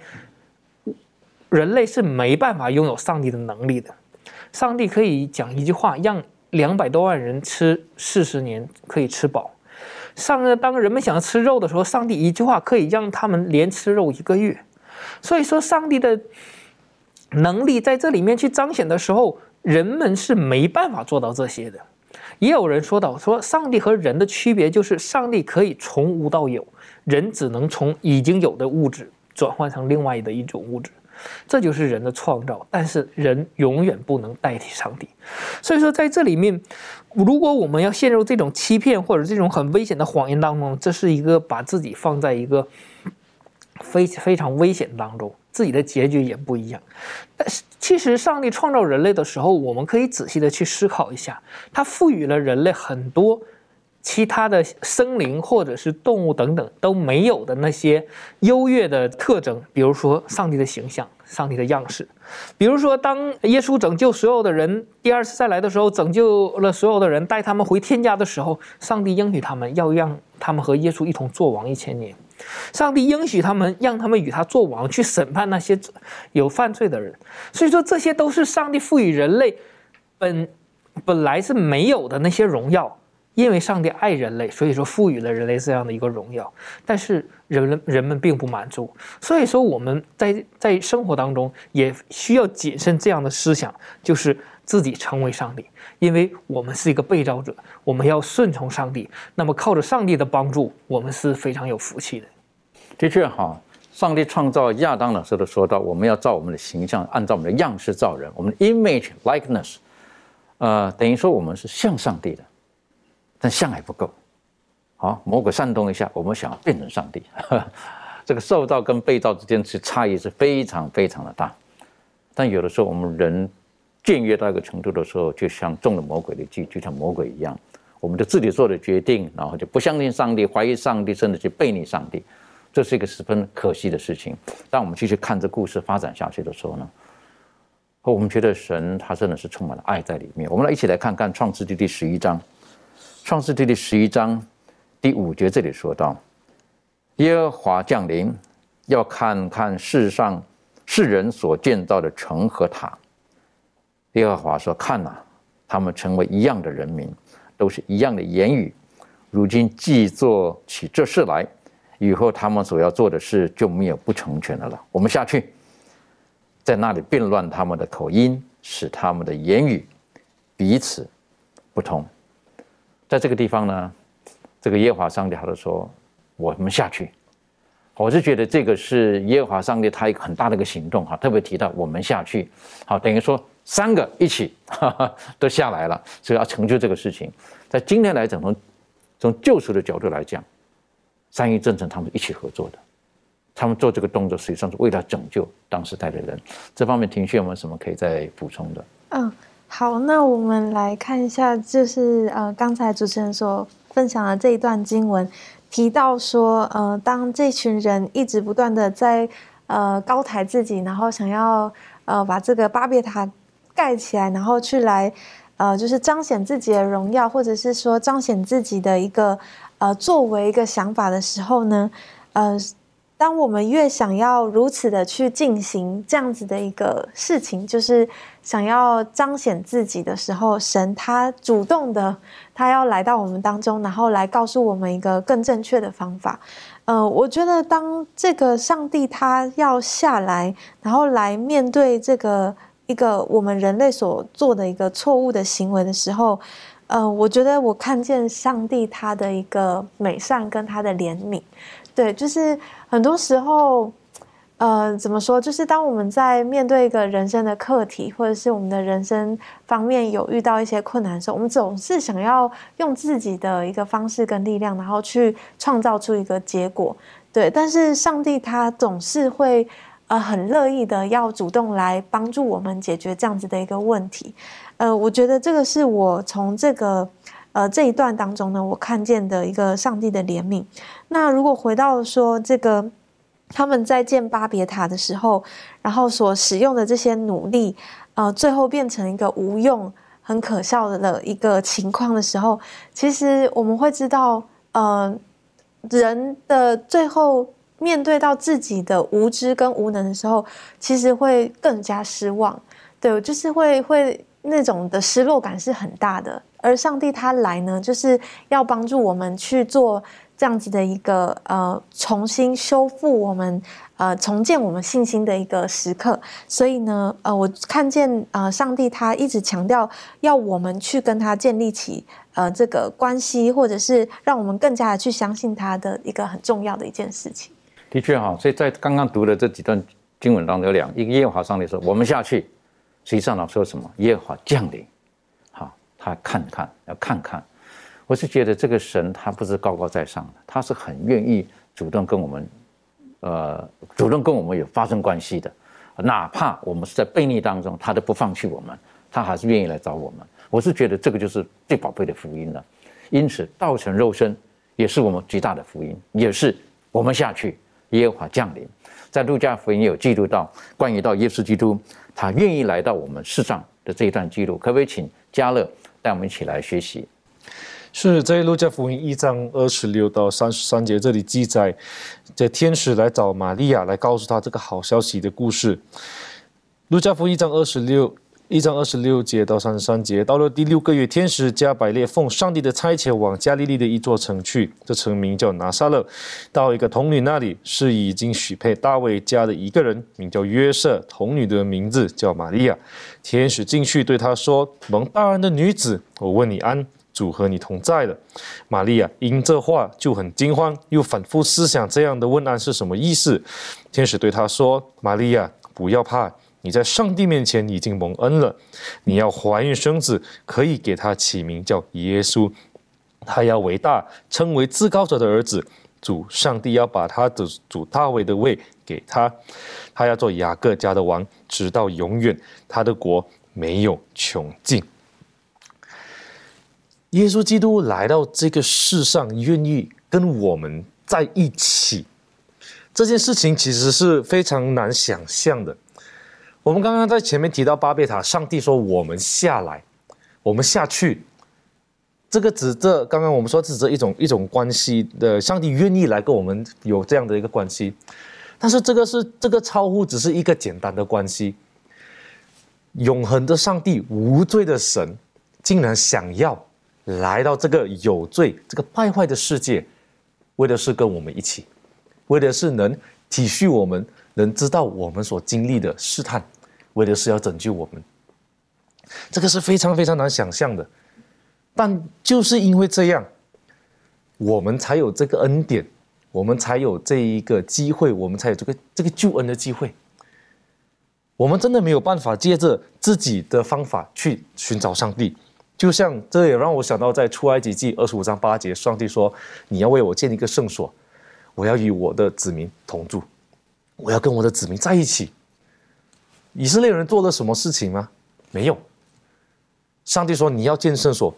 人类是没办法拥有上帝的能力的。上帝可以讲一句话，让两百多万人吃四十年可以吃饱；上当人们想吃肉的时候，上帝一句话可以让他们连吃肉一个月。所以说，上帝的能力在这里面去彰显的时候，人们是没办法做到这些的。也有人说到，说上帝和人的区别就是上帝可以从无到有，人只能从已经有的物质转换成另外的一种物质，这就是人的创造。但是人永远不能代替上帝。所以说，在这里面，如果我们要陷入这种欺骗或者这种很危险的谎言当中，这是一个把自己放在一个非非常危险当中。自己的结局也不一样，但是其实上帝创造人类的时候，我们可以仔细的去思考一下，他赋予了人类很多其他的生灵或者是动物等等都没有的那些优越的特征，比如说上帝的形象、上帝的样式，比如说当耶稣拯救所有的人，第二次再来的时候，拯救了所有的人，带他们回天家的时候，上帝应许他们要让他们和耶稣一同作王一千年。上帝应许他们，让他们与他做王，去审判那些有犯罪的人。所以说，这些都是上帝赋予人类本本来是没有的那些荣耀。因为上帝爱人类，所以说赋予了人类这样的一个荣耀。但是人人们并不满足，所以说我们在在生活当中也需要谨慎这样的思想，就是自己成为上帝。因为我们是一个被造者，我们要顺从上帝。那么靠着上帝的帮助，我们是非常有福气的。的确哈，上帝创造亚当老师都说到，我们要照我们的形象，按照我们的样式造人，我们的 image likeness，呃，等于说我们是像上帝的，但像还不够。好，魔鬼煽动一下，我们想要变成上帝，这个受造跟被造之间是差异是非常非常的大。但有的时候我们人。僭越到一个程度的时候，就像中了魔鬼的计，就像魔鬼一样，我们就自己做的决定，然后就不相信上帝，怀疑上帝，甚至去背逆上帝，这是一个十分可惜的事情。当我们继续看这故事发展下去的时候呢，我们觉得神他真的是充满了爱在里面。我们来一起来看看创世纪第十一章，创世纪第十一章第五节这里说到：耶和华降临，要看看世上世人所建造的城和塔。耶和华说：“看呐，他们成为一样的人民，都是一样的言语。如今既做起这事来，以后他们所要做的事就没有不成全的了。我们下去，在那里变乱他们的口音，使他们的言语彼此不同。在这个地方呢，这个耶和华上帝他就说：我们下去。我是觉得这个是耶和华上帝他一个很大的一个行动哈，特别提到我们下去，好等于说。”三个一起哈 哈都下来了，所以要成就这个事情。在今天来讲，从从救赎的角度来讲，三一正正他们一起合作的，他们做这个动作实际上是为了拯救当时代的人。这方面，庭旭有没有什么可以再补充的？嗯，好，那我们来看一下，就是呃，刚才主持人所分享的这一段经文，提到说，呃，当这群人一直不断的在呃高抬自己，然后想要呃把这个巴别塔。盖起来，然后去来，呃，就是彰显自己的荣耀，或者是说彰显自己的一个呃作为一个想法的时候呢，呃，当我们越想要如此的去进行这样子的一个事情，就是想要彰显自己的时候，神他主动的，他要来到我们当中，然后来告诉我们一个更正确的方法。呃，我觉得当这个上帝他要下来，然后来面对这个。一个我们人类所做的一个错误的行为的时候，呃，我觉得我看见上帝他的一个美善跟他的怜悯，对，就是很多时候，呃，怎么说？就是当我们在面对一个人生的课题，或者是我们的人生方面有遇到一些困难的时候，我们总是想要用自己的一个方式跟力量，然后去创造出一个结果，对。但是上帝他总是会。呃，很乐意的要主动来帮助我们解决这样子的一个问题，呃，我觉得这个是我从这个呃这一段当中呢，我看见的一个上帝的怜悯。那如果回到说这个他们在建巴别塔的时候，然后所使用的这些努力，呃，最后变成一个无用、很可笑的一个情况的时候，其实我们会知道，呃，人的最后面对到自己的无知跟无能的时候，其实会更加失望。对，就是会会那种的失落感是很大的。而上帝他来呢，就是要帮助我们去做这样子的一个呃重新修复我们呃重建我们信心的一个时刻。所以呢，呃，我看见呃上帝他一直强调要我们去跟他建立起呃这个关系，或者是让我们更加的去相信他的一个很重要的一件事情。的确哈，所以在刚刚读的这几段经文当中，有两一个耶和华上帝说：“我们下去。”实际上呢，说什么？耶和华降临，他看看，要看看。我是觉得这个神他不是高高在上的，他是很愿意主动跟我们，呃，主动跟我们有发生关系的。哪怕我们是在悖逆当中，他都不放弃我们，他还是愿意来找我们。我是觉得这个就是最宝贵的福音了。因此，道成肉身也是我们极大的福音，也是我们下去，耶和华降临。在路加福音有记录到关于到耶稣基督。他愿意来到我们世上的这一段记录，可不可以请嘉乐带我们一起来学习？是在路加福音一章二十六到三十三节这里记载，这天使来找玛利亚，来告诉他这个好消息的故事。路加福音一章二十六。一章二十六节到三十三节，到了第六个月，天使加百列奉上帝的差遣往加利利的一座城去，这城名叫拿撒勒。到一个童女那里，是已经许配大卫家的一个人，名叫约瑟。童女的名字叫玛利亚。天使进去对她说：“蒙大人的女子，我问你安，主和你同在了。”玛利亚因这话就很惊慌，又反复思想这样的问安是什么意思。天使对她说：“玛利亚，不要怕。”你在上帝面前已经蒙恩了，你要怀孕生子，可以给他起名叫耶稣，他要伟大，称为至高者的儿子。主上帝要把他的主大卫的位给他，他要做雅各家的王，直到永远，他的国没有穷尽。耶稣基督来到这个世上，愿意跟我们在一起，这件事情其实是非常难想象的。我们刚刚在前面提到巴别塔，上帝说我们下来，我们下去，这个指这刚刚我们说指着一种一种关系的，上帝愿意来跟我们有这样的一个关系，但是这个是这个超乎只是一个简单的关系，永恒的上帝无罪的神，竟然想要来到这个有罪这个败坏的世界，为的是跟我们一起，为的是能体恤我们。能知道我们所经历的试探，为的是要拯救我们，这个是非常非常难想象的。但就是因为这样，我们才有这个恩典，我们才有这一个机会，我们才有这个这个救恩的机会。我们真的没有办法借着自己的方法去寻找上帝。就像这也让我想到，在出埃及记二十五章八节，上帝说：“你要为我建一个圣所，我要与我的子民同住。”我要跟我的子民在一起。以色列人做了什么事情吗？没有。上帝说：“你要建圣所，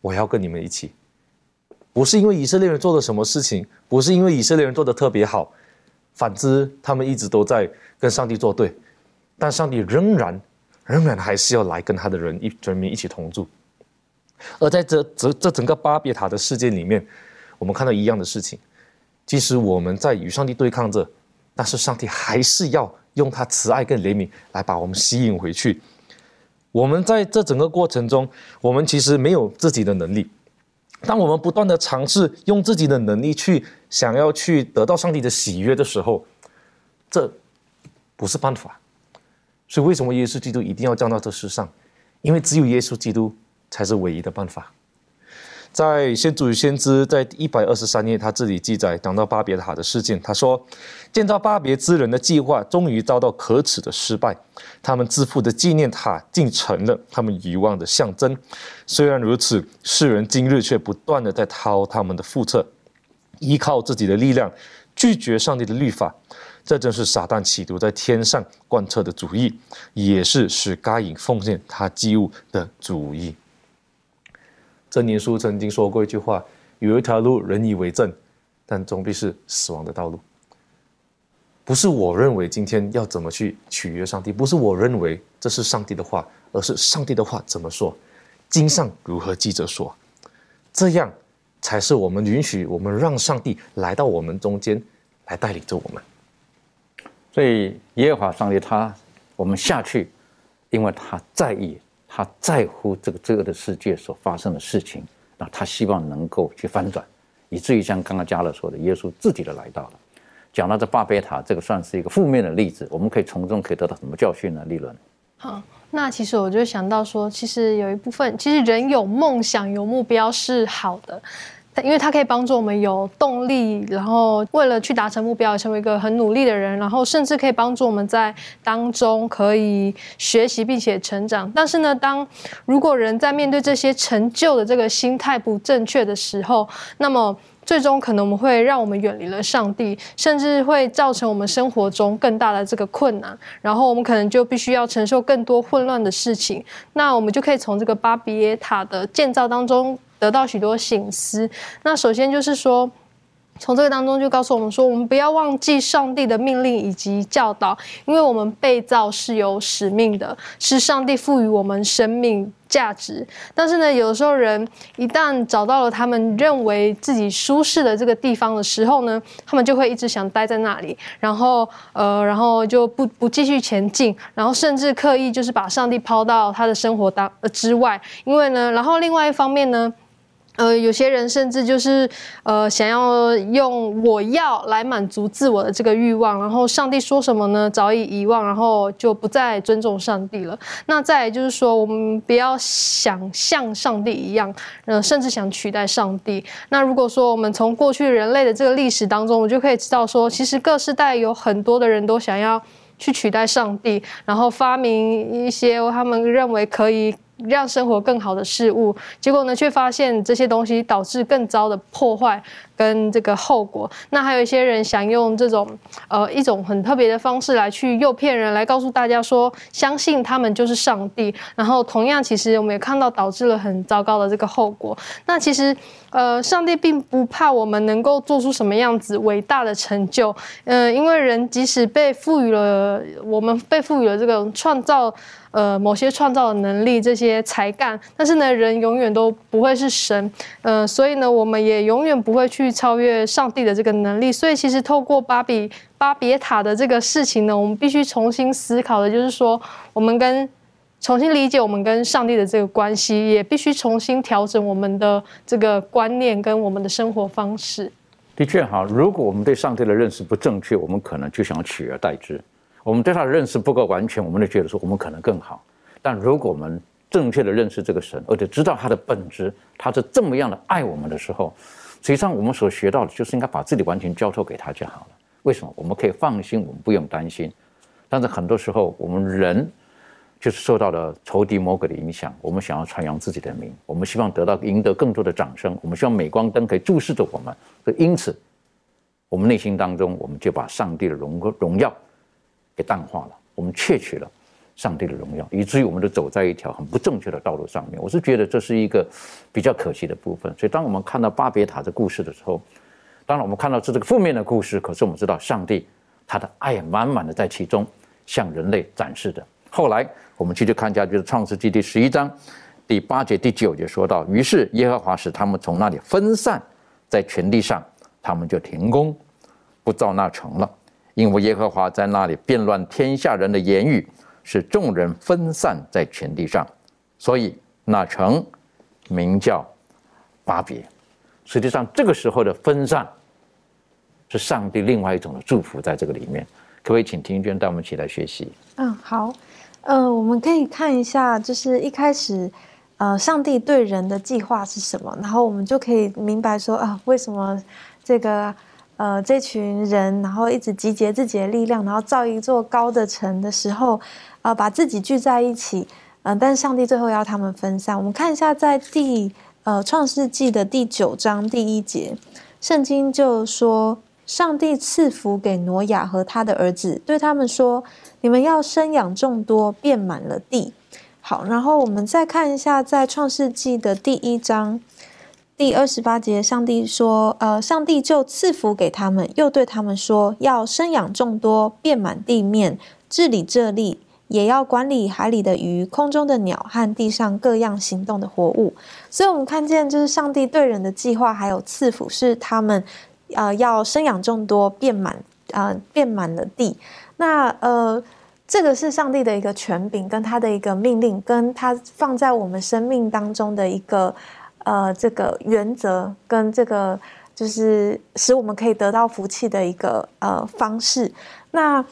我要跟你们一起。”不是因为以色列人做了什么事情，不是因为以色列人做的特别好，反之，他们一直都在跟上帝作对。但上帝仍然、仍然还是要来跟他的人一人民一起同住。而在这这这整个巴别塔的事件里面，我们看到一样的事情：即使我们在与上帝对抗着。但是上帝还是要用他慈爱跟怜悯来把我们吸引回去。我们在这整个过程中，我们其实没有自己的能力。当我们不断的尝试用自己的能力去想要去得到上帝的喜悦的时候，这不是办法。所以为什么耶稣基督一定要降到这世上？因为只有耶稣基督才是唯一的办法。在先祖与先知在一百二十三页，他这里记载讲到巴别塔的事件。他说，建造巴别之人的计划终于遭到可耻的失败，他们自负的纪念塔竟成了他们遗忘的象征。虽然如此，世人今日却不断的在掏他们的腹侧，依靠自己的力量拒绝上帝的律法。这正是撒旦企图在天上贯彻的主意，也是使该隐奉献他祭物的主意。真言书曾经说过一句话：有一条路人以为正，但终必是死亡的道路。不是我认为今天要怎么去取悦上帝，不是我认为这是上帝的话，而是上帝的话怎么说，经上如何记着说，这样才是我们允许我们让上帝来到我们中间，来带领着我们。所以耶和华上帝他我们下去，因为他在意，他在乎这个罪恶的世界所发生的事情，那他希望能够去翻转，以至于像刚刚加勒说的，耶稣自己的来到了。讲到这巴别塔，这个算是一个负面的例子，我们可以从中可以得到什么教训呢？利润？好，那其实我就想到说，其实有一部分，其实人有梦想、有目标是好的。因为它可以帮助我们有动力，然后为了去达成目标，成为一个很努力的人，然后甚至可以帮助我们在当中可以学习并且成长。但是呢，当如果人在面对这些成就的这个心态不正确的时候，那么最终可能我们会让我们远离了上帝，甚至会造成我们生活中更大的这个困难。然后我们可能就必须要承受更多混乱的事情。那我们就可以从这个巴比耶塔的建造当中。得到许多醒思。那首先就是说，从这个当中就告诉我们说，我们不要忘记上帝的命令以及教导，因为我们被造是有使命的，是上帝赋予我们生命价值。但是呢，有的时候人一旦找到了他们认为自己舒适的这个地方的时候呢，他们就会一直想待在那里，然后呃，然后就不不继续前进，然后甚至刻意就是把上帝抛到他的生活当呃之外。因为呢，然后另外一方面呢。呃，有些人甚至就是呃，想要用我要来满足自我的这个欲望，然后上帝说什么呢？早已遗忘，然后就不再尊重上帝了。那再就是说，我们不要想像上帝一样，呃，甚至想取代上帝。那如果说我们从过去人类的这个历史当中，我就可以知道说，其实各世代有很多的人都想要去取代上帝，然后发明一些他们认为可以。让生活更好的事物，结果呢，却发现这些东西导致更糟的破坏。跟这个后果，那还有一些人想用这种呃一种很特别的方式来去诱骗人，来告诉大家说相信他们就是上帝。然后同样，其实我们也看到导致了很糟糕的这个后果。那其实呃，上帝并不怕我们能够做出什么样子伟大的成就，呃，因为人即使被赋予了我们被赋予了这个创造呃某些创造的能力，这些才干，但是呢，人永远都不会是神，呃，所以呢，我们也永远不会去。去超越上帝的这个能力，所以其实透过巴比巴别塔的这个事情呢，我们必须重新思考的，就是说，我们跟重新理解我们跟上帝的这个关系，也必须重新调整我们的这个观念跟我们的生活方式。的确哈，如果我们对上帝的认识不正确，我们可能就想取而代之；我们对他的认识不够完全，我们就觉得说我们可能更好。但如果我们正确的认识这个神，而且知道他的本质，他是这么样的爱我们的时候，实际上，我们所学到的就是应该把自己完全交托给他就好了。为什么？我们可以放心，我们不用担心。但是很多时候，我们人就是受到了仇敌魔鬼的影响。我们想要传扬自己的名，我们希望得到赢得更多的掌声，我们希望镁光灯可以注视着我们。所以，因此，我们内心当中，我们就把上帝的荣荣耀给淡化了，我们窃取了。上帝的荣耀，以至于我们都走在一条很不正确的道路上面。我是觉得这是一个比较可惜的部分。所以，当我们看到巴别塔的故事的时候，当然我们看到是这个负面的故事，可是我们知道上帝他的爱满满的在其中向人类展示的。后来我们继续看下去，是创世纪第十一章第八节、第九节说到：于是耶和华使他们从那里分散在全地上，他们就停工不造那城了，因为耶和华在那里变乱天下人的言语。是众人分散在全地上，所以那城名叫巴别。实际上，这个时候的分散是上帝另外一种的祝福，在这个里面，可不可以请庭娟带我们一起来学习？嗯，好。呃，我们可以看一下，就是一开始，呃，上帝对人的计划是什么，然后我们就可以明白说啊，为什么这个。呃，这群人，然后一直集结自己的力量，然后造一座高的城的时候，啊，把自己聚在一起，嗯，但是上帝最后要他们分散。我们看一下，在第呃创世纪的第九章第一节，圣经就说，上帝赐福给挪亚和他的儿子，对他们说：你们要生养众多，遍满了地。好，然后我们再看一下，在创世纪的第一章第二十八节，上帝说：“呃，上帝就赐福给他们，又对他们说，要生养众多，遍满地面，治理这地，也要管理海里的鱼、空中的鸟和地上各样行动的活物。”所以，我们看见，就是上帝对人的计划，还有赐福，是他们呃要生养众多，遍满呃遍满了地。那呃。这个是上帝的一个权柄，跟他的一个命令，跟他放在我们生命当中的一个呃这个原则，跟这个就是使我们可以得到福气的一个呃方式。那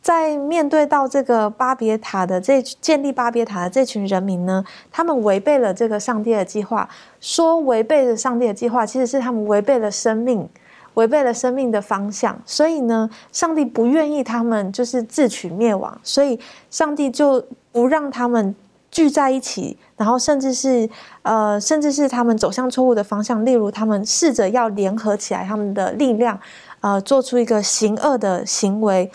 在面对到这个巴别塔的这建立巴别塔的这群人民呢，他们违背了这个上帝的计划，说违背了上帝的计划，其实是他们违背了生命。违背了生命的方向，所以呢，上帝不愿意他们就是自取灭亡，所以上帝就不让他们聚在一起，然后甚至是呃，甚至是他们走向错误的方向，例如他们试着要联合起来他们的力量，呃，做出一个行恶的行为。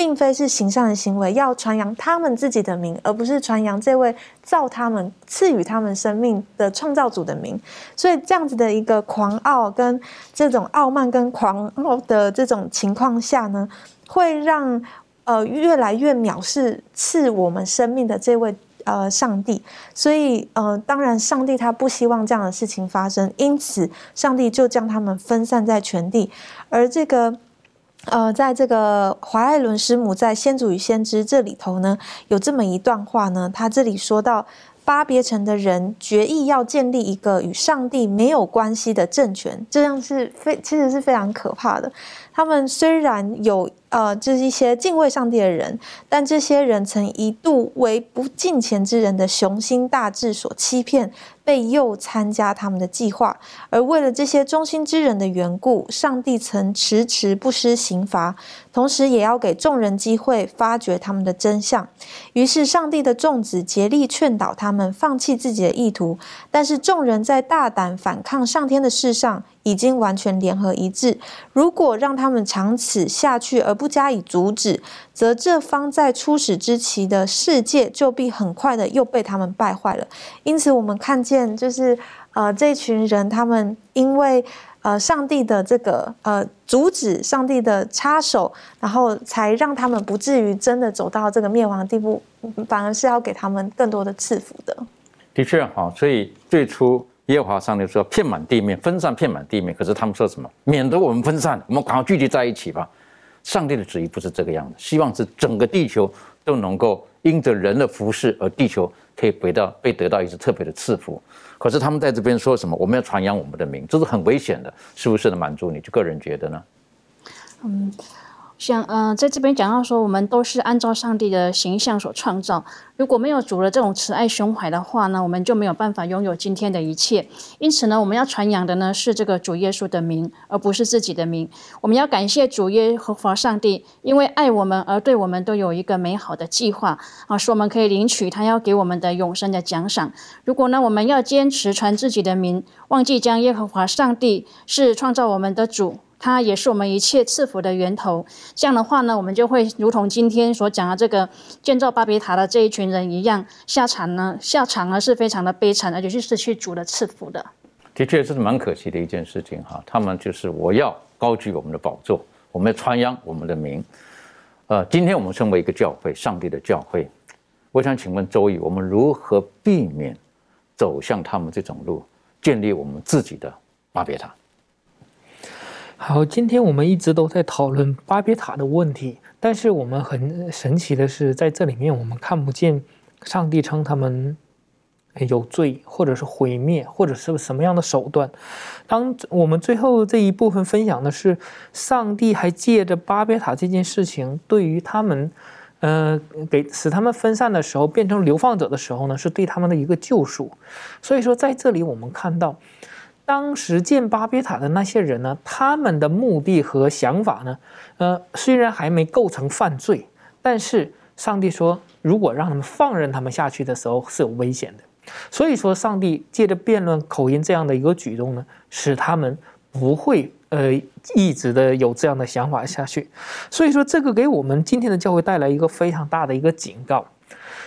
并非是行善的行为，要传扬他们自己的名，而不是传扬这位造他们、赐予他们生命的创造主的名。所以，这样子的一个狂傲跟这种傲慢跟狂傲的这种情况下呢，会让呃越来越藐视赐我们生命的这位呃上帝。所以，呃，当然，上帝他不希望这样的事情发生，因此，上帝就将他们分散在全地，而这个。呃，在这个华爱伦师母在《先祖与先知》这里头呢，有这么一段话呢，他这里说到。巴别城的人决意要建立一个与上帝没有关系的政权，这样是非其实是非常可怕的。他们虽然有呃，就是一些敬畏上帝的人，但这些人曾一度为不敬虔之人的雄心大志所欺骗，被诱参加他们的计划。而为了这些忠心之人的缘故，上帝曾迟迟不施刑罚，同时也要给众人机会发掘他们的真相。于是，上帝的众子竭力劝导他们放弃自己的意图，但是众人在大胆反抗上天的事上。已经完全联合一致。如果让他们长此下去而不加以阻止，则这方在初始之期的世界就必很快的又被他们败坏了。因此，我们看见就是呃，这群人他们因为呃上帝的这个呃阻止，上帝的插手，然后才让他们不至于真的走到这个灭亡的地步，反而是要给他们更多的赐福的。的确，好，所以最初。耶和华上帝说：“遍满地面，分散遍满地面。”可是他们说什么？免得我们分散，我们赶快聚集在一起吧。上帝的旨意不是这个样子，希望是整个地球都能够因着人的服饰，而地球可以得到被得到一次特别的赐福。可是他们在这边说什么？我们要传扬我们的名，这是很危险的，是不是？能满足你就个人觉得呢？嗯。像嗯，在这边讲到说，我们都是按照上帝的形象所创造。如果没有主的这种慈爱胸怀的话呢，我们就没有办法拥有今天的一切。因此呢，我们要传扬的呢是这个主耶稣的名，而不是自己的名。我们要感谢主耶和华上帝，因为爱我们而对我们都有一个美好的计划啊，使我们可以领取他要给我们的永生的奖赏。如果呢，我们要坚持传自己的名，忘记将耶和华上帝是创造我们的主。它也是我们一切赐福的源头。这样的话呢，我们就会如同今天所讲的这个建造巴别塔的这一群人一样，下场呢，下场呢是非常的悲惨，而且是失去主的赐福的。的确，这是蛮可惜的一件事情哈。他们就是我要高举我们的宝座，我们要传扬我们的名。呃，今天我们身为一个教会，上帝的教会，我想请问周易，我们如何避免走向他们这种路，建立我们自己的巴别塔？好，今天我们一直都在讨论巴别塔的问题，但是我们很神奇的是，在这里面我们看不见上帝称他们有罪，或者是毁灭，或者是什么样的手段。当我们最后这一部分分享的是，上帝还借着巴别塔这件事情，对于他们，呃，给使他们分散的时候，变成流放者的时候呢，是对他们的一个救赎。所以说，在这里我们看到。当时建巴别塔的那些人呢？他们的目的和想法呢？呃，虽然还没构成犯罪，但是上帝说，如果让他们放任他们下去的时候是有危险的。所以说，上帝借着辩论口音这样的一个举动呢，使他们不会呃一直的有这样的想法下去。所以说，这个给我们今天的教会带来一个非常大的一个警告。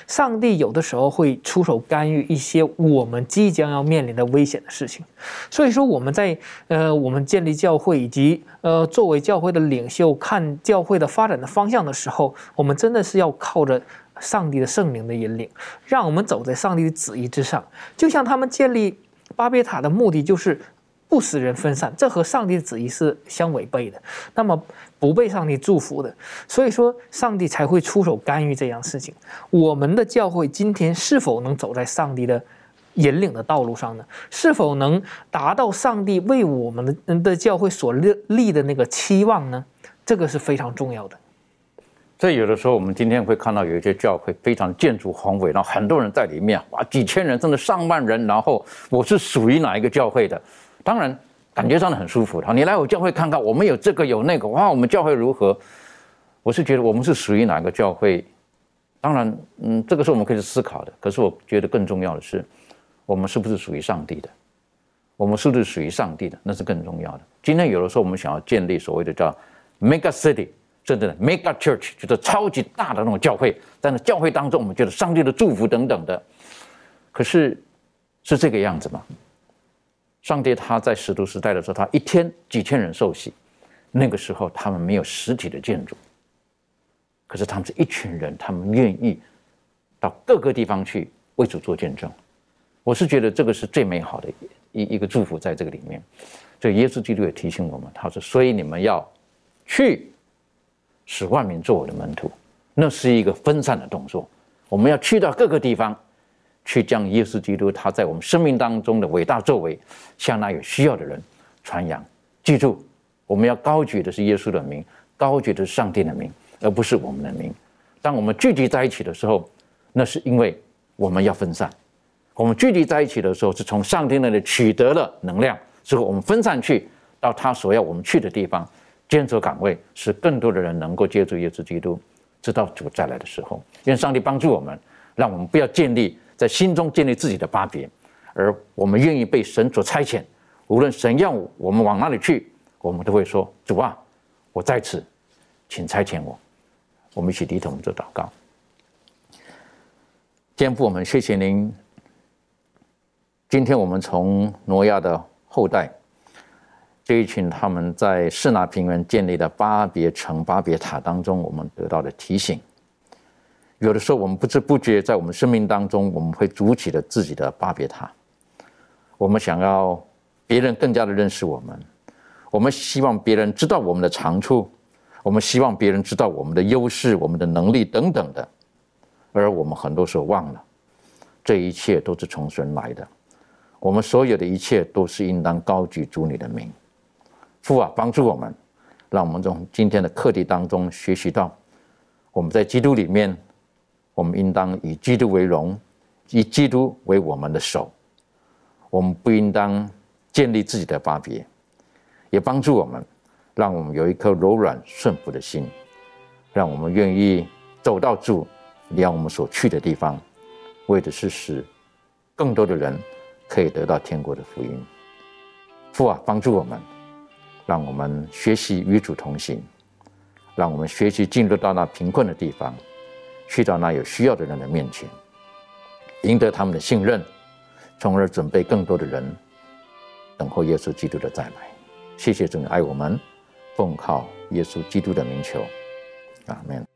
上帝有的时候会出手干预一些我们即将要面临的危险的事情，所以说我们在呃我们建立教会以及呃作为教会的领袖看教会的发展的方向的时候，我们真的是要靠着上帝的圣灵的引领，让我们走在上帝的旨意之上。就像他们建立巴别塔的目的就是不使人分散，这和上帝的旨意是相违背的。那么。不被上帝祝福的，所以说上帝才会出手干预这样事情。我们的教会今天是否能走在上帝的引领的道路上呢？是否能达到上帝为我们的的教会所立立的那个期望呢？这个是非常重要的。所以有的时候我们今天会看到有一些教会非常建筑宏伟，然后很多人在里面，哇，几千人甚至上万人。然后我是属于哪一个教会的？当然。感觉上的很舒服。好，你来我教会看看，我们有这个有那个，哇，我们教会如何？我是觉得我们是属于哪个教会？当然，嗯，这个是我们可以去思考的。可是我觉得更重要的是，我们是不是属于上帝的？我们是不是属于上帝的？那是更重要的。今天有的时候我们想要建立所谓的叫 mega city，真的 mega church，就是超级大的那种教会，但是教会当中，我们觉得上帝的祝福等等的。可是是这个样子吗？上帝他在使徒时代的时候，他一天几千人受洗，那个时候他们没有实体的建筑，可是他们是一群人，他们愿意到各个地方去为主做见证。我是觉得这个是最美好的一一个祝福，在这个里面。所以耶稣基督也提醒我们，他说：“所以你们要去使万民做我的门徒。”那是一个分散的动作，我们要去到各个地方。去将耶稣基督他在我们生命当中的伟大作为，向那有需要的人传扬。记住，我们要高举的是耶稣的名，高举的是上帝的名，而不是我们的名。当我们聚集在一起的时候，那是因为我们要分散。我们聚集在一起的时候，是从上帝那里取得了能量，之后我们分散去到他所要我们去的地方，坚守岗位，使更多的人能够接触耶稣基督，直到主再来的时候。愿上帝帮助我们，让我们不要建立。在心中建立自己的巴别，而我们愿意被神所差遣。无论神要我们往哪里去，我们都会说：“主啊，我在此，请差遣我。”我们一起低头做祷告。肩父，我们谢谢您。今天我们从挪亚的后代这一群他们在士拿平原建立的巴别城、巴别塔当中，我们得到的提醒。有的时候，我们不知不觉在我们生命当中，我们会筑起了自己的巴别塔。我们想要别人更加的认识我们，我们希望别人知道我们的长处，我们希望别人知道我们的优势、我们的能力等等的。而我们很多时候忘了，这一切都是从神来的。我们所有的一切都是应当高举主你的名。父啊，帮助我们，让我们从今天的课题当中学习到，我们在基督里面。我们应当以基督为荣，以基督为我们的手。我们不应当建立自己的巴别，也帮助我们，让我们有一颗柔软顺服的心，让我们愿意走到主，让我们所去的地方，为的是使更多的人可以得到天国的福音。父啊，帮助我们，让我们学习与主同行，让我们学习进入到那贫困的地方。去到那有需要的人的面前，赢得他们的信任，从而准备更多的人等候耶稣基督的再来。谢谢主爱我们，奉靠耶稣基督的名求，阿门。